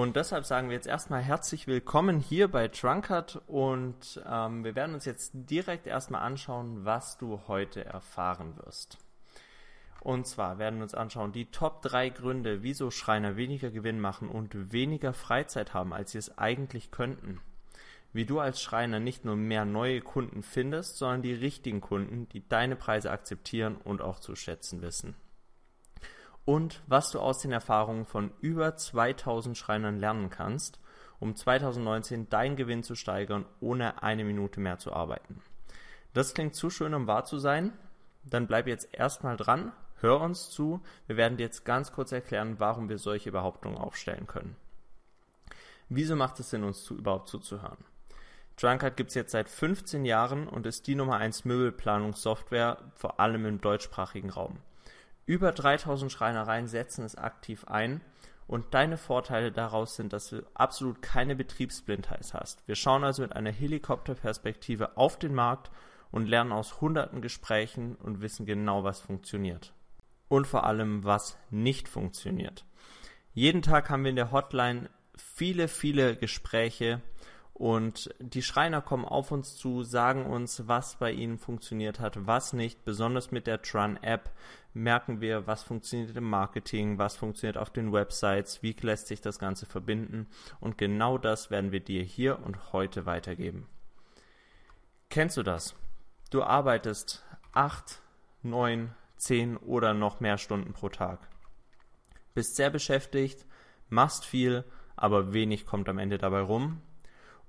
Und deshalb sagen wir jetzt erstmal herzlich willkommen hier bei Trunkert und ähm, wir werden uns jetzt direkt erstmal anschauen, was du heute erfahren wirst. Und zwar werden wir uns anschauen die Top 3 Gründe, wieso Schreiner weniger Gewinn machen und weniger Freizeit haben, als sie es eigentlich könnten. Wie du als Schreiner nicht nur mehr neue Kunden findest, sondern die richtigen Kunden, die deine Preise akzeptieren und auch zu schätzen wissen und was du aus den Erfahrungen von über 2000 Schreinern lernen kannst, um 2019 deinen Gewinn zu steigern, ohne eine Minute mehr zu arbeiten. Das klingt zu schön, um wahr zu sein. Dann bleib jetzt erstmal dran, hör uns zu. Wir werden dir jetzt ganz kurz erklären, warum wir solche Behauptungen aufstellen können. Wieso macht es Sinn, uns zu, überhaupt zuzuhören? Drunkard gibt es jetzt seit 15 Jahren und ist die Nummer 1 Möbelplanungssoftware, vor allem im deutschsprachigen Raum. Über 3000 Schreinereien setzen es aktiv ein und deine Vorteile daraus sind, dass du absolut keine Betriebsblindheit hast. Wir schauen also mit einer Helikopterperspektive auf den Markt und lernen aus hunderten Gesprächen und wissen genau, was funktioniert. Und vor allem, was nicht funktioniert. Jeden Tag haben wir in der Hotline viele, viele Gespräche und die Schreiner kommen auf uns zu, sagen uns, was bei ihnen funktioniert hat, was nicht. Besonders mit der Tran-App merken wir, was funktioniert im Marketing, was funktioniert auf den Websites, wie lässt sich das Ganze verbinden. Und genau das werden wir dir hier und heute weitergeben. Kennst du das? Du arbeitest acht, neun, zehn oder noch mehr Stunden pro Tag. Bist sehr beschäftigt, machst viel, aber wenig kommt am Ende dabei rum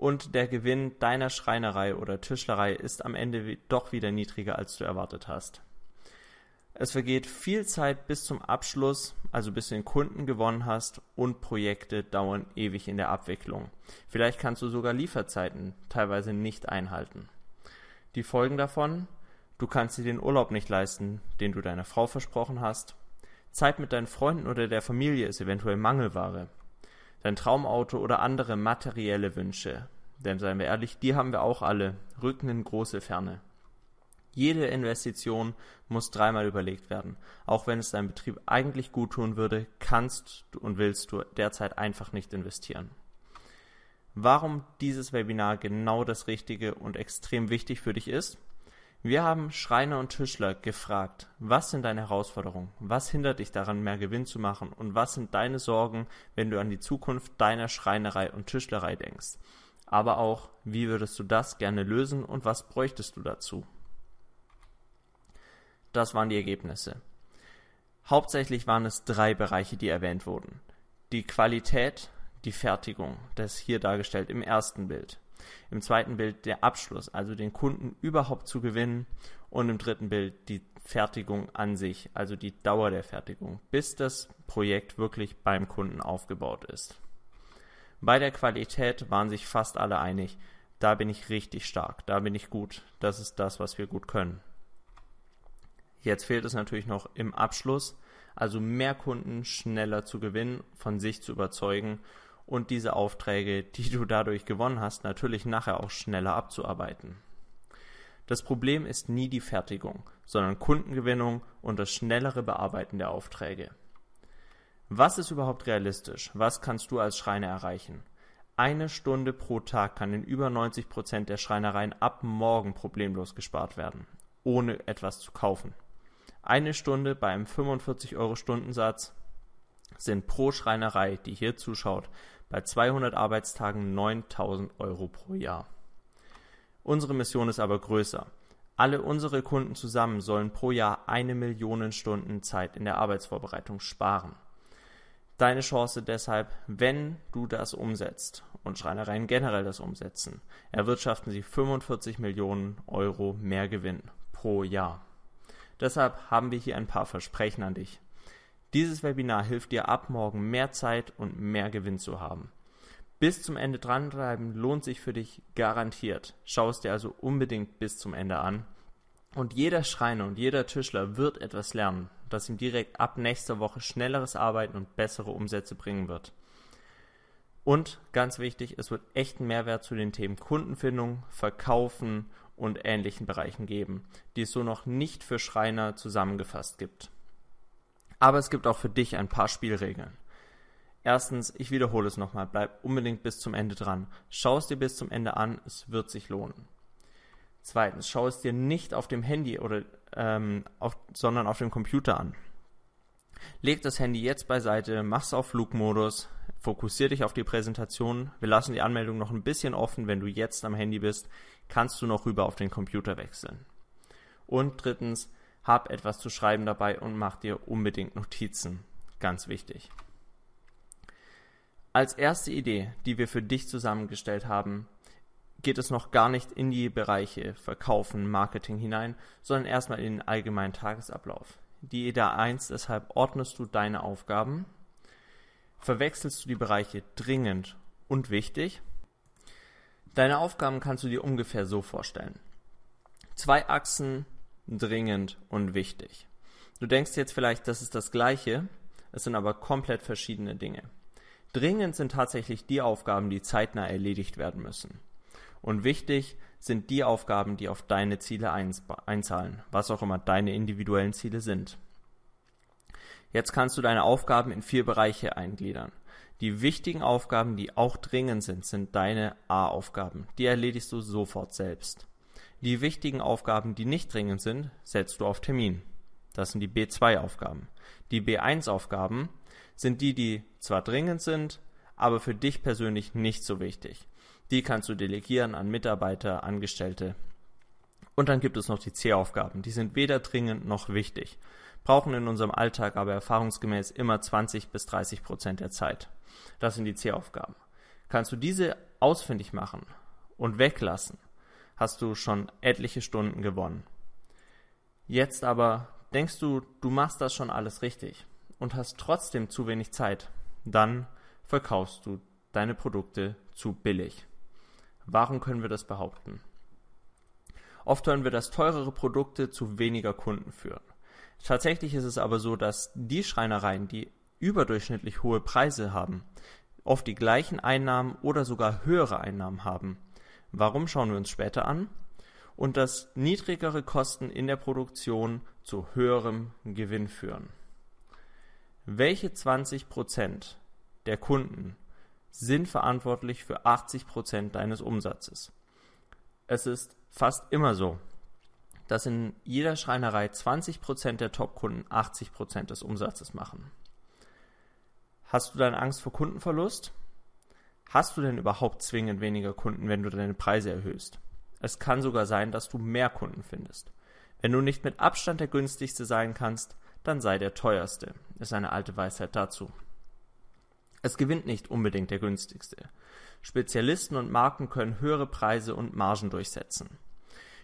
und der Gewinn deiner Schreinerei oder Tischlerei ist am Ende doch wieder niedriger, als du erwartet hast. Es vergeht viel Zeit bis zum Abschluss, also bis du den Kunden gewonnen hast und Projekte dauern ewig in der Abwicklung. Vielleicht kannst du sogar Lieferzeiten teilweise nicht einhalten. Die Folgen davon? Du kannst dir den Urlaub nicht leisten, den du deiner Frau versprochen hast. Zeit mit deinen Freunden oder der Familie ist eventuell Mangelware dein Traumauto oder andere materielle Wünsche. Denn seien wir ehrlich, die haben wir auch alle, rücken in große Ferne. Jede Investition muss dreimal überlegt werden. Auch wenn es deinem Betrieb eigentlich gut tun würde, kannst und willst du derzeit einfach nicht investieren. Warum dieses Webinar genau das Richtige und extrem wichtig für dich ist? Wir haben Schreiner und Tischler gefragt, was sind deine Herausforderungen? Was hindert dich daran, mehr Gewinn zu machen? Und was sind deine Sorgen, wenn du an die Zukunft deiner Schreinerei und Tischlerei denkst? Aber auch, wie würdest du das gerne lösen und was bräuchtest du dazu? Das waren die Ergebnisse. Hauptsächlich waren es drei Bereiche, die erwähnt wurden. Die Qualität, die Fertigung, das hier dargestellt im ersten Bild. Im zweiten Bild der Abschluss, also den Kunden überhaupt zu gewinnen. Und im dritten Bild die Fertigung an sich, also die Dauer der Fertigung, bis das Projekt wirklich beim Kunden aufgebaut ist. Bei der Qualität waren sich fast alle einig. Da bin ich richtig stark, da bin ich gut. Das ist das, was wir gut können. Jetzt fehlt es natürlich noch im Abschluss, also mehr Kunden schneller zu gewinnen, von sich zu überzeugen und diese Aufträge, die du dadurch gewonnen hast, natürlich nachher auch schneller abzuarbeiten. Das Problem ist nie die Fertigung, sondern Kundengewinnung und das schnellere Bearbeiten der Aufträge. Was ist überhaupt realistisch? Was kannst du als Schreiner erreichen? Eine Stunde pro Tag kann in über 90 Prozent der Schreinereien ab morgen problemlos gespart werden, ohne etwas zu kaufen. Eine Stunde bei einem 45 Euro Stundensatz sind pro Schreinerei, die hier zuschaut, bei 200 Arbeitstagen 9000 Euro pro Jahr. Unsere Mission ist aber größer. Alle unsere Kunden zusammen sollen pro Jahr eine Million Stunden Zeit in der Arbeitsvorbereitung sparen. Deine Chance deshalb, wenn du das umsetzt und Schreinereien generell das umsetzen, erwirtschaften sie 45 Millionen Euro mehr Gewinn pro Jahr. Deshalb haben wir hier ein paar Versprechen an dich. Dieses Webinar hilft dir ab morgen mehr Zeit und mehr Gewinn zu haben. Bis zum Ende dranbleiben lohnt sich für dich garantiert. Schau es dir also unbedingt bis zum Ende an. Und jeder Schreiner und jeder Tischler wird etwas lernen, das ihm direkt ab nächster Woche schnelleres Arbeiten und bessere Umsätze bringen wird. Und ganz wichtig, es wird echten Mehrwert zu den Themen Kundenfindung, Verkaufen und ähnlichen Bereichen geben, die es so noch nicht für Schreiner zusammengefasst gibt. Aber es gibt auch für dich ein paar Spielregeln. Erstens, ich wiederhole es nochmal, bleib unbedingt bis zum Ende dran. Schau es dir bis zum Ende an, es wird sich lohnen. Zweitens, schau es dir nicht auf dem Handy oder ähm, auf, sondern auf dem Computer an. Leg das Handy jetzt beiseite, mach's auf Flugmodus, fokussier dich auf die Präsentation. Wir lassen die Anmeldung noch ein bisschen offen. Wenn du jetzt am Handy bist, kannst du noch rüber auf den Computer wechseln. Und drittens, hab etwas zu schreiben dabei und mach dir unbedingt Notizen. Ganz wichtig. Als erste Idee, die wir für dich zusammengestellt haben, geht es noch gar nicht in die Bereiche Verkaufen, Marketing hinein, sondern erstmal in den allgemeinen Tagesablauf. Die Idee 1, deshalb ordnest du deine Aufgaben, verwechselst du die Bereiche dringend und wichtig. Deine Aufgaben kannst du dir ungefähr so vorstellen. Zwei Achsen, dringend und wichtig. Du denkst jetzt vielleicht, das ist das gleiche, es sind aber komplett verschiedene Dinge. Dringend sind tatsächlich die Aufgaben, die zeitnah erledigt werden müssen. Und wichtig sind die Aufgaben, die auf deine Ziele einzahlen, was auch immer deine individuellen Ziele sind. Jetzt kannst du deine Aufgaben in vier Bereiche eingliedern. Die wichtigen Aufgaben, die auch dringend sind, sind deine A-Aufgaben. Die erledigst du sofort selbst. Die wichtigen Aufgaben, die nicht dringend sind, setzt du auf Termin. Das sind die B2-Aufgaben. Die B1-Aufgaben sind die, die zwar dringend sind, aber für dich persönlich nicht so wichtig. Die kannst du delegieren an Mitarbeiter, Angestellte. Und dann gibt es noch die C-Aufgaben. Die sind weder dringend noch wichtig, brauchen in unserem Alltag aber erfahrungsgemäß immer 20 bis 30 Prozent der Zeit. Das sind die C-Aufgaben. Kannst du diese ausfindig machen und weglassen, hast du schon etliche Stunden gewonnen. Jetzt aber denkst du, du machst das schon alles richtig und hast trotzdem zu wenig Zeit, dann verkaufst du deine Produkte zu billig. Warum können wir das behaupten? Oft hören wir, dass teurere Produkte zu weniger Kunden führen. Tatsächlich ist es aber so, dass die Schreinereien, die überdurchschnittlich hohe Preise haben, oft die gleichen Einnahmen oder sogar höhere Einnahmen haben Warum schauen wir uns später an? Und dass niedrigere Kosten in der Produktion zu höherem Gewinn führen. Welche 20% der Kunden sind verantwortlich für 80% deines Umsatzes? Es ist fast immer so, dass in jeder Schreinerei 20% der Top-Kunden 80% des Umsatzes machen. Hast du dann Angst vor Kundenverlust? Hast du denn überhaupt zwingend weniger Kunden, wenn du deine Preise erhöhst? Es kann sogar sein, dass du mehr Kunden findest. Wenn du nicht mit Abstand der günstigste sein kannst, dann sei der teuerste, ist eine alte Weisheit dazu. Es gewinnt nicht unbedingt der günstigste. Spezialisten und Marken können höhere Preise und Margen durchsetzen.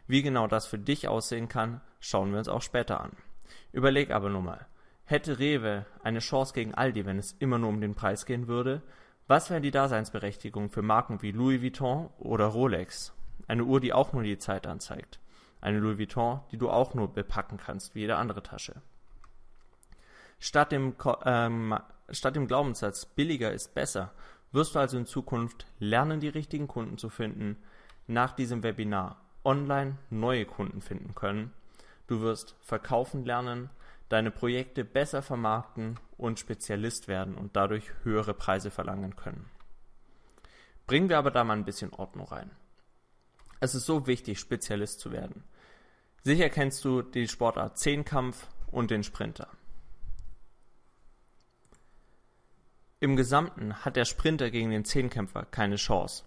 Wie genau das für dich aussehen kann, schauen wir uns auch später an. Überleg aber nur mal, hätte Rewe eine Chance gegen Aldi, wenn es immer nur um den Preis gehen würde, was wäre die Daseinsberechtigung für Marken wie Louis Vuitton oder Rolex? Eine Uhr, die auch nur die Zeit anzeigt. Eine Louis Vuitton, die du auch nur bepacken kannst wie jede andere Tasche. Statt dem, ähm, statt dem Glaubenssatz billiger ist besser, wirst du also in Zukunft lernen, die richtigen Kunden zu finden, nach diesem Webinar online neue Kunden finden können. Du wirst verkaufen lernen, deine Projekte besser vermarkten und Spezialist werden und dadurch höhere Preise verlangen können. Bringen wir aber da mal ein bisschen Ordnung rein. Es ist so wichtig, Spezialist zu werden. Sicher kennst du die Sportart Zehnkampf und den Sprinter. Im Gesamten hat der Sprinter gegen den Zehnkämpfer keine Chance,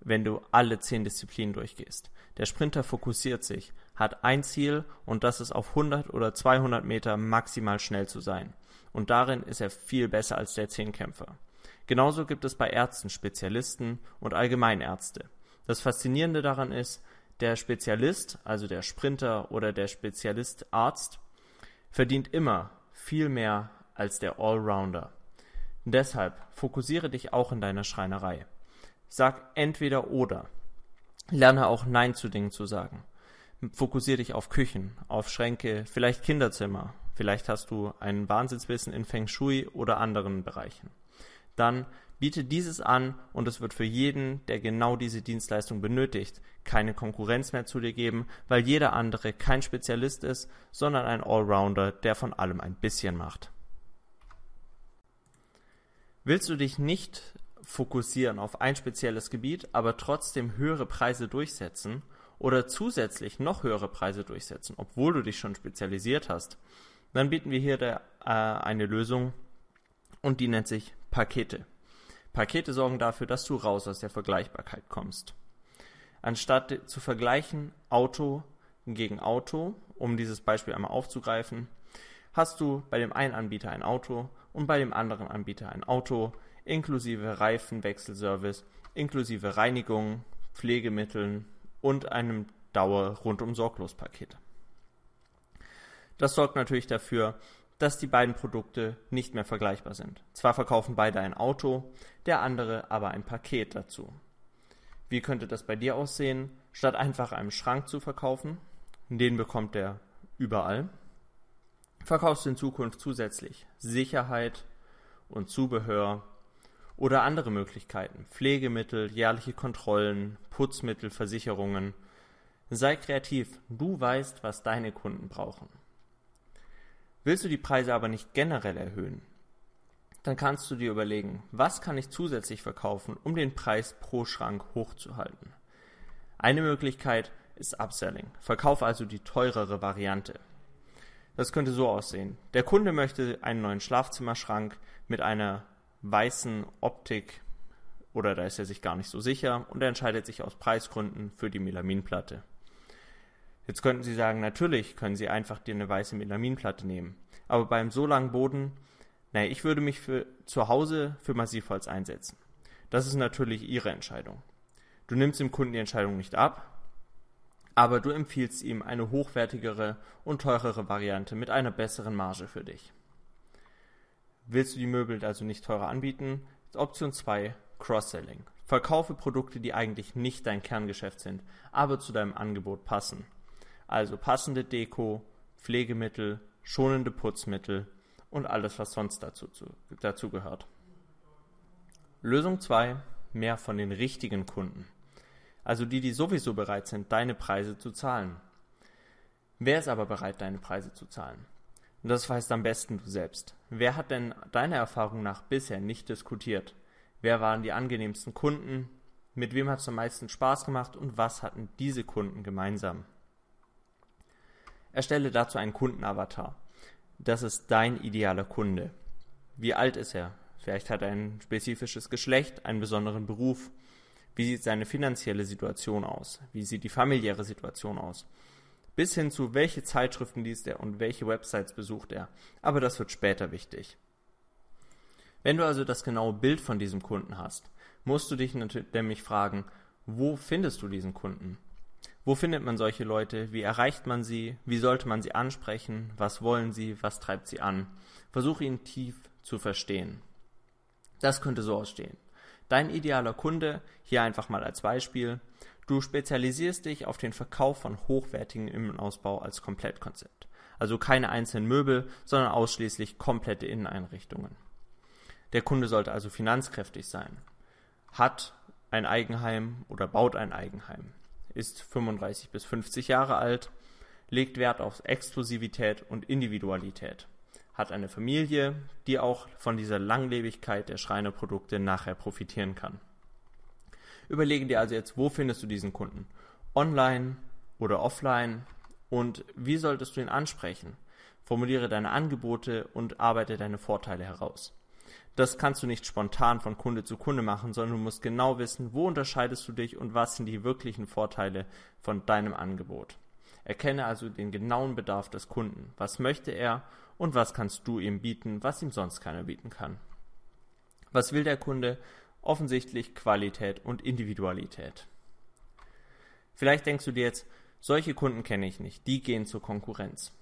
wenn du alle zehn Disziplinen durchgehst. Der Sprinter fokussiert sich, hat ein Ziel und das ist auf 100 oder 200 Meter maximal schnell zu sein. Und darin ist er viel besser als der Zehnkämpfer. Genauso gibt es bei Ärzten Spezialisten und Allgemeinärzte. Das Faszinierende daran ist, der Spezialist, also der Sprinter oder der Spezialist Arzt, verdient immer viel mehr als der Allrounder. Deshalb fokussiere dich auch in deiner Schreinerei. Sag entweder oder. Lerne auch Nein zu Dingen zu sagen. Fokussier dich auf Küchen, auf Schränke, vielleicht Kinderzimmer. Vielleicht hast du ein Wahnsinnswissen in Feng Shui oder anderen Bereichen. Dann biete dieses an und es wird für jeden, der genau diese Dienstleistung benötigt, keine Konkurrenz mehr zu dir geben, weil jeder andere kein Spezialist ist, sondern ein Allrounder, der von allem ein bisschen macht. Willst du dich nicht fokussieren auf ein spezielles Gebiet, aber trotzdem höhere Preise durchsetzen oder zusätzlich noch höhere Preise durchsetzen, obwohl du dich schon spezialisiert hast, dann bieten wir hier der, äh, eine Lösung und die nennt sich Pakete. Pakete sorgen dafür, dass du raus aus der Vergleichbarkeit kommst. Anstatt zu vergleichen Auto gegen Auto, um dieses Beispiel einmal aufzugreifen, hast du bei dem einen Anbieter ein Auto und bei dem anderen Anbieter ein Auto inklusive Reifenwechselservice, inklusive Reinigung, Pflegemitteln und einem Dauer-Rundum-Sorglos-Paket. Das sorgt natürlich dafür, dass die beiden Produkte nicht mehr vergleichbar sind. Zwar verkaufen beide ein Auto, der andere aber ein Paket dazu. Wie könnte das bei dir aussehen? Statt einfach einen Schrank zu verkaufen, den bekommt er überall, verkaufst du in Zukunft zusätzlich Sicherheit und Zubehör oder andere Möglichkeiten, Pflegemittel, jährliche Kontrollen, Putzmittel, Versicherungen. Sei kreativ, du weißt, was deine Kunden brauchen. Willst du die Preise aber nicht generell erhöhen, dann kannst du dir überlegen, was kann ich zusätzlich verkaufen, um den Preis pro Schrank hochzuhalten. Eine Möglichkeit ist Upselling. Verkauf also die teurere Variante. Das könnte so aussehen. Der Kunde möchte einen neuen Schlafzimmerschrank mit einer weißen Optik oder da ist er sich gar nicht so sicher und er entscheidet sich aus Preisgründen für die Melaminplatte. Jetzt könnten Sie sagen, natürlich können Sie einfach dir eine weiße Melaminplatte nehmen. Aber beim so langen Boden, naja, ich würde mich für zu Hause für Massivholz einsetzen. Das ist natürlich Ihre Entscheidung. Du nimmst dem Kunden die Entscheidung nicht ab, aber du empfiehlst ihm eine hochwertigere und teurere Variante mit einer besseren Marge für dich. Willst du die Möbel also nicht teurer anbieten? Option 2, Cross-Selling. Verkaufe Produkte, die eigentlich nicht dein Kerngeschäft sind, aber zu deinem Angebot passen. Also passende Deko, Pflegemittel, schonende Putzmittel und alles, was sonst dazu, zu, dazu gehört. Lösung 2, mehr von den richtigen Kunden. Also die, die sowieso bereit sind, deine Preise zu zahlen. Wer ist aber bereit, deine Preise zu zahlen? Das weißt am besten du selbst. Wer hat denn deiner Erfahrung nach bisher nicht diskutiert? Wer waren die angenehmsten Kunden? Mit wem hat es am meisten Spaß gemacht und was hatten diese Kunden gemeinsam? Erstelle dazu einen Kundenavatar. Das ist dein idealer Kunde. Wie alt ist er? Vielleicht hat er ein spezifisches Geschlecht, einen besonderen Beruf. Wie sieht seine finanzielle Situation aus? Wie sieht die familiäre Situation aus? Bis hin zu welche Zeitschriften liest er und welche Websites besucht er. Aber das wird später wichtig. Wenn du also das genaue Bild von diesem Kunden hast, musst du dich nämlich fragen, wo findest du diesen Kunden? Wo findet man solche Leute? Wie erreicht man sie? Wie sollte man sie ansprechen? Was wollen sie? Was treibt sie an? Versuche ihn tief zu verstehen. Das könnte so ausstehen. Dein idealer Kunde, hier einfach mal als Beispiel, Du spezialisierst dich auf den Verkauf von hochwertigem Innenausbau als Komplettkonzept. Also keine einzelnen Möbel, sondern ausschließlich komplette Inneneinrichtungen. Der Kunde sollte also finanzkräftig sein, hat ein Eigenheim oder baut ein Eigenheim, ist 35 bis 50 Jahre alt, legt Wert auf Exklusivität und Individualität, hat eine Familie, die auch von dieser Langlebigkeit der Schreinerprodukte nachher profitieren kann. Überlege dir also jetzt, wo findest du diesen Kunden? Online oder offline? Und wie solltest du ihn ansprechen? Formuliere deine Angebote und arbeite deine Vorteile heraus. Das kannst du nicht spontan von Kunde zu Kunde machen, sondern du musst genau wissen, wo unterscheidest du dich und was sind die wirklichen Vorteile von deinem Angebot. Erkenne also den genauen Bedarf des Kunden. Was möchte er und was kannst du ihm bieten, was ihm sonst keiner bieten kann. Was will der Kunde offensichtlich Qualität und Individualität. Vielleicht denkst du dir jetzt, solche Kunden kenne ich nicht, die gehen zur Konkurrenz.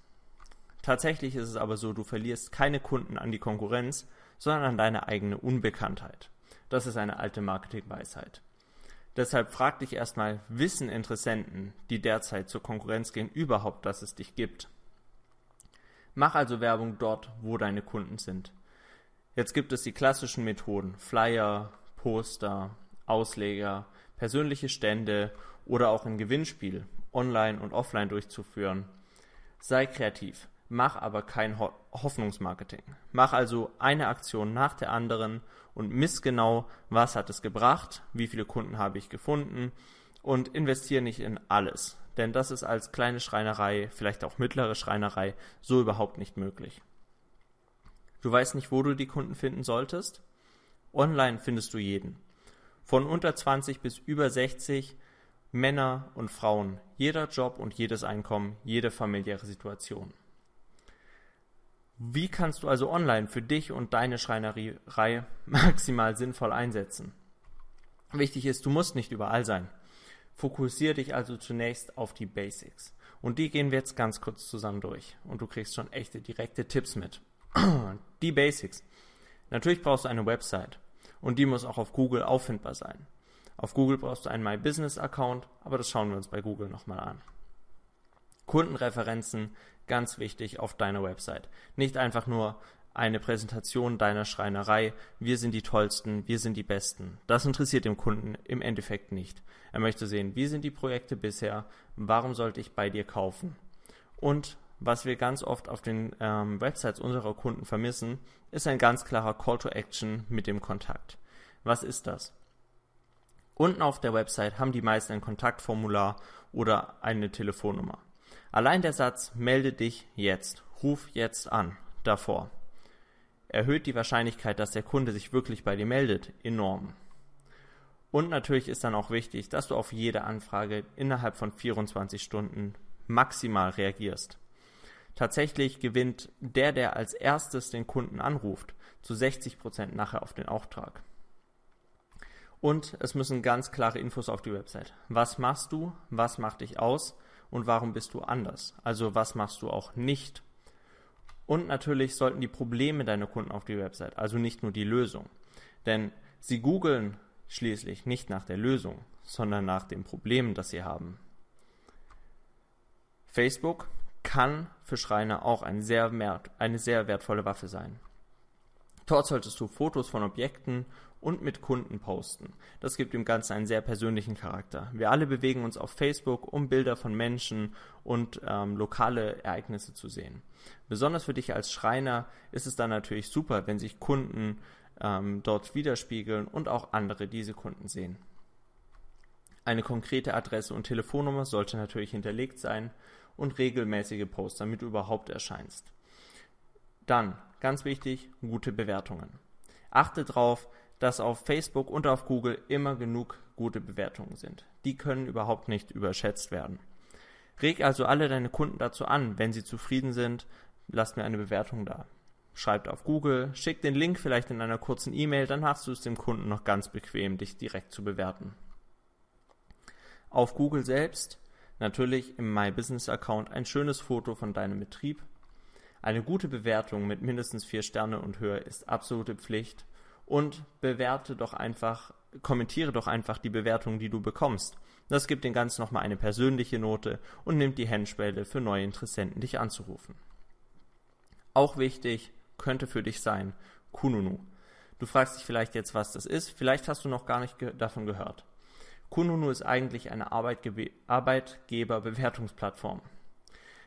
Tatsächlich ist es aber so, du verlierst keine Kunden an die Konkurrenz, sondern an deine eigene Unbekanntheit. Das ist eine alte Marketingweisheit. Deshalb frag dich erstmal, wissen Interessenten, die derzeit zur Konkurrenz gehen, überhaupt, dass es dich gibt? Mach also Werbung dort, wo deine Kunden sind. Jetzt gibt es die klassischen Methoden, Flyer, Poster, Ausleger, persönliche Stände oder auch ein Gewinnspiel online und offline durchzuführen. Sei kreativ, mach aber kein Ho Hoffnungsmarketing. Mach also eine Aktion nach der anderen und miss genau, was hat es gebracht, wie viele Kunden habe ich gefunden und investiere nicht in alles, denn das ist als kleine Schreinerei, vielleicht auch mittlere Schreinerei, so überhaupt nicht möglich. Du weißt nicht, wo du die Kunden finden solltest? Online findest du jeden. Von unter 20 bis über 60 Männer und Frauen, jeder Job und jedes Einkommen, jede familiäre Situation. Wie kannst du also online für dich und deine Schreinerei maximal sinnvoll einsetzen? Wichtig ist, du musst nicht überall sein. Fokussiere dich also zunächst auf die Basics. Und die gehen wir jetzt ganz kurz zusammen durch. Und du kriegst schon echte direkte Tipps mit. Die Basics. Natürlich brauchst du eine Website und die muss auch auf Google auffindbar sein. Auf Google brauchst du einen My Business Account, aber das schauen wir uns bei Google nochmal an. Kundenreferenzen, ganz wichtig auf deiner Website. Nicht einfach nur eine Präsentation deiner Schreinerei, wir sind die tollsten, wir sind die besten. Das interessiert dem Kunden im Endeffekt nicht. Er möchte sehen, wie sind die Projekte bisher, warum sollte ich bei dir kaufen? Und was wir ganz oft auf den ähm, Websites unserer Kunden vermissen, ist ein ganz klarer Call to Action mit dem Kontakt. Was ist das? Unten auf der Website haben die meisten ein Kontaktformular oder eine Telefonnummer. Allein der Satz melde dich jetzt, ruf jetzt an davor erhöht die Wahrscheinlichkeit, dass der Kunde sich wirklich bei dir meldet, enorm. Und natürlich ist dann auch wichtig, dass du auf jede Anfrage innerhalb von 24 Stunden maximal reagierst. Tatsächlich gewinnt der, der als erstes den Kunden anruft, zu 60 Prozent nachher auf den Auftrag. Und es müssen ganz klare Infos auf die Website. Was machst du? Was macht dich aus? Und warum bist du anders? Also was machst du auch nicht? Und natürlich sollten die Probleme deiner Kunden auf die Website, also nicht nur die Lösung. Denn sie googeln schließlich nicht nach der Lösung, sondern nach dem Problem, das sie haben. Facebook kann für Schreiner auch ein sehr eine sehr wertvolle Waffe sein. Dort solltest du Fotos von Objekten und mit Kunden posten. Das gibt dem Ganzen einen sehr persönlichen Charakter. Wir alle bewegen uns auf Facebook, um Bilder von Menschen und ähm, lokale Ereignisse zu sehen. Besonders für dich als Schreiner ist es dann natürlich super, wenn sich Kunden ähm, dort widerspiegeln und auch andere diese Kunden sehen. Eine konkrete Adresse und Telefonnummer sollte natürlich hinterlegt sein und regelmäßige Posts, damit du überhaupt erscheinst. Dann, ganz wichtig, gute Bewertungen. Achte darauf, dass auf Facebook und auf Google immer genug gute Bewertungen sind. Die können überhaupt nicht überschätzt werden. Reg also alle deine Kunden dazu an, wenn sie zufrieden sind, lasst mir eine Bewertung da. Schreibt auf Google, schickt den Link vielleicht in einer kurzen E-Mail, dann hast du es dem Kunden noch ganz bequem, dich direkt zu bewerten. Auf Google selbst natürlich im My Business Account ein schönes Foto von deinem Betrieb eine gute Bewertung mit mindestens vier Sterne und höher ist absolute Pflicht und bewerte doch einfach, kommentiere doch einfach die Bewertung, die du bekommst. Das gibt den Ganzen nochmal eine persönliche Note und nimmt die Hemmschwelle für neue Interessenten, dich anzurufen. Auch wichtig könnte für dich sein Kununu. Du fragst dich vielleicht jetzt, was das ist. Vielleicht hast du noch gar nicht ge davon gehört. Kununu ist eigentlich eine Arbeitge Arbeitgeberbewertungsplattform.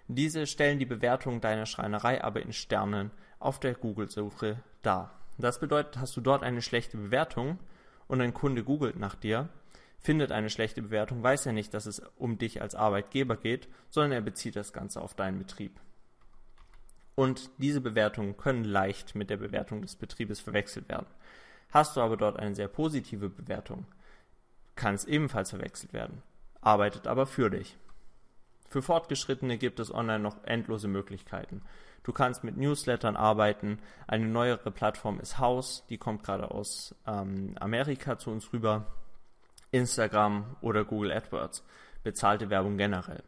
Diese stellen die Bewertung deiner Schreinerei aber in Sternen auf der Google-Suche dar. Das bedeutet, hast du dort eine schlechte Bewertung und ein Kunde googelt nach dir, findet eine schlechte Bewertung, weiß er nicht, dass es um dich als Arbeitgeber geht, sondern er bezieht das Ganze auf deinen Betrieb. Und diese Bewertungen können leicht mit der Bewertung des Betriebes verwechselt werden. Hast du aber dort eine sehr positive Bewertung, kann es ebenfalls verwechselt werden, arbeitet aber für dich. Für Fortgeschrittene gibt es online noch endlose Möglichkeiten. Du kannst mit Newslettern arbeiten. Eine neuere Plattform ist House, die kommt gerade aus ähm, Amerika zu uns rüber. Instagram oder Google AdWords. Bezahlte Werbung generell.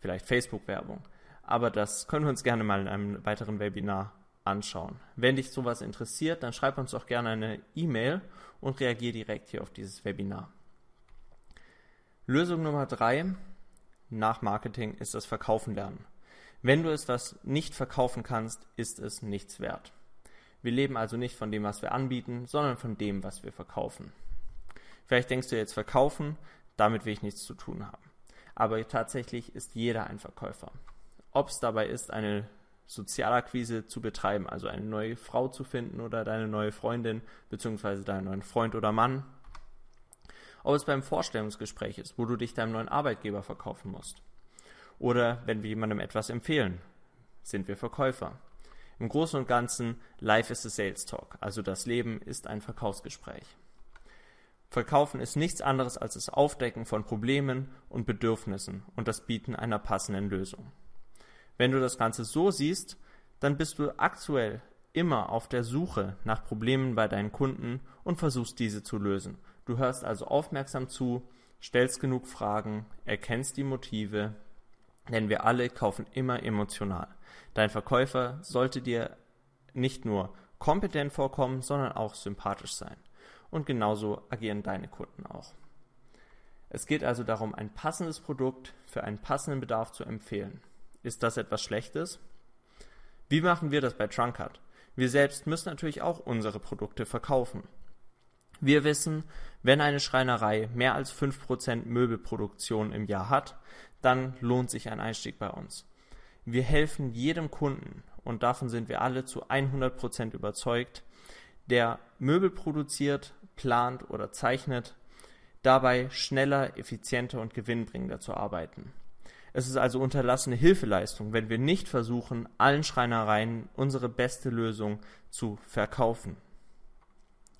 Vielleicht Facebook-Werbung. Aber das können wir uns gerne mal in einem weiteren Webinar anschauen. Wenn dich sowas interessiert, dann schreib uns doch gerne eine E-Mail und reagier direkt hier auf dieses Webinar. Lösung Nummer drei nach Marketing ist das Verkaufen lernen. Wenn du etwas nicht verkaufen kannst, ist es nichts wert. Wir leben also nicht von dem, was wir anbieten, sondern von dem, was wir verkaufen. Vielleicht denkst du jetzt verkaufen, damit will ich nichts zu tun haben. Aber tatsächlich ist jeder ein Verkäufer. Ob es dabei ist, eine Sozialakquise zu betreiben, also eine neue Frau zu finden oder deine neue Freundin bzw. deinen neuen Freund oder Mann. Ob es beim Vorstellungsgespräch ist, wo du dich deinem neuen Arbeitgeber verkaufen musst. Oder wenn wir jemandem etwas empfehlen, sind wir Verkäufer. Im Großen und Ganzen, Life is a Sales Talk, also das Leben ist ein Verkaufsgespräch. Verkaufen ist nichts anderes als das Aufdecken von Problemen und Bedürfnissen und das Bieten einer passenden Lösung. Wenn du das Ganze so siehst, dann bist du aktuell immer auf der Suche nach Problemen bei deinen Kunden und versuchst diese zu lösen. Du hörst also aufmerksam zu, stellst genug Fragen, erkennst die Motive, denn wir alle kaufen immer emotional. Dein Verkäufer sollte dir nicht nur kompetent vorkommen, sondern auch sympathisch sein. Und genauso agieren deine Kunden auch. Es geht also darum, ein passendes Produkt für einen passenden Bedarf zu empfehlen. Ist das etwas Schlechtes? Wie machen wir das bei Trunkart? Wir selbst müssen natürlich auch unsere Produkte verkaufen. Wir wissen, wenn eine Schreinerei mehr als 5% Möbelproduktion im Jahr hat, dann lohnt sich ein Einstieg bei uns. Wir helfen jedem Kunden, und davon sind wir alle zu 100% überzeugt, der Möbel produziert, plant oder zeichnet, dabei schneller, effizienter und gewinnbringender zu arbeiten. Es ist also unterlassene Hilfeleistung, wenn wir nicht versuchen, allen Schreinereien unsere beste Lösung zu verkaufen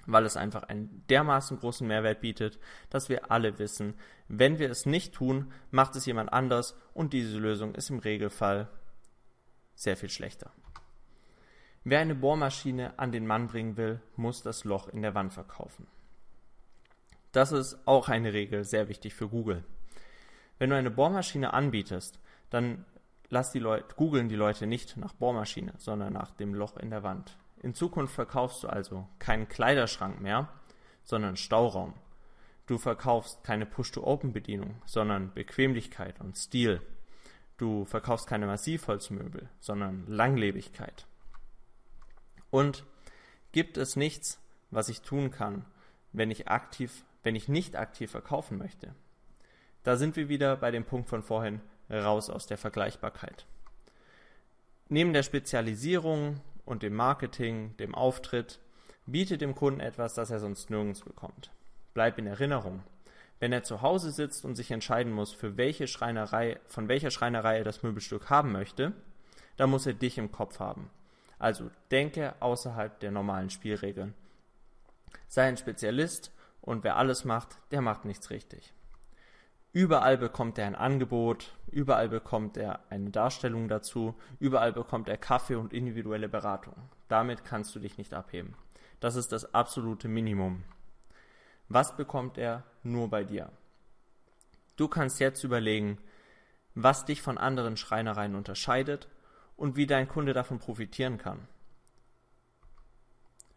weil es einfach einen dermaßen großen Mehrwert bietet, dass wir alle wissen, wenn wir es nicht tun, macht es jemand anders und diese Lösung ist im Regelfall sehr viel schlechter. Wer eine Bohrmaschine an den Mann bringen will, muss das Loch in der Wand verkaufen. Das ist auch eine Regel, sehr wichtig für Google. Wenn du eine Bohrmaschine anbietest, dann lass die Leute, googeln die Leute nicht nach Bohrmaschine, sondern nach dem Loch in der Wand. In Zukunft verkaufst du also keinen Kleiderschrank mehr, sondern Stauraum. Du verkaufst keine Push-to-Open-Bedienung, sondern Bequemlichkeit und Stil. Du verkaufst keine Massivholzmöbel, sondern Langlebigkeit. Und gibt es nichts, was ich tun kann, wenn ich aktiv, wenn ich nicht aktiv verkaufen möchte? Da sind wir wieder bei dem Punkt von vorhin raus aus der Vergleichbarkeit. Neben der Spezialisierung und dem Marketing, dem Auftritt, biete dem Kunden etwas, das er sonst nirgends bekommt. Bleib in Erinnerung. Wenn er zu Hause sitzt und sich entscheiden muss, für welche Schreinerei, von welcher Schreinerei er das Möbelstück haben möchte, dann muss er dich im Kopf haben. Also denke außerhalb der normalen Spielregeln. Sei ein Spezialist und wer alles macht, der macht nichts richtig. Überall bekommt er ein Angebot, überall bekommt er eine Darstellung dazu, überall bekommt er Kaffee und individuelle Beratung. Damit kannst du dich nicht abheben. Das ist das absolute Minimum. Was bekommt er nur bei dir? Du kannst jetzt überlegen, was dich von anderen Schreinereien unterscheidet und wie dein Kunde davon profitieren kann.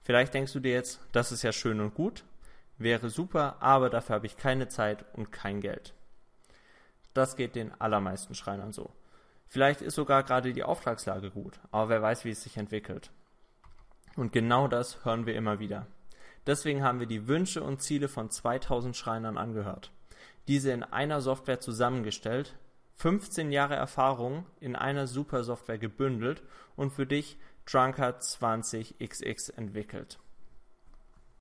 Vielleicht denkst du dir jetzt, das ist ja schön und gut, wäre super, aber dafür habe ich keine Zeit und kein Geld. Das geht den allermeisten Schreinern so. Vielleicht ist sogar gerade die Auftragslage gut, aber wer weiß, wie es sich entwickelt. Und genau das hören wir immer wieder. Deswegen haben wir die Wünsche und Ziele von 2000 Schreinern angehört. Diese in einer Software zusammengestellt, 15 Jahre Erfahrung in einer super Software gebündelt und für dich Drunkard 20XX entwickelt.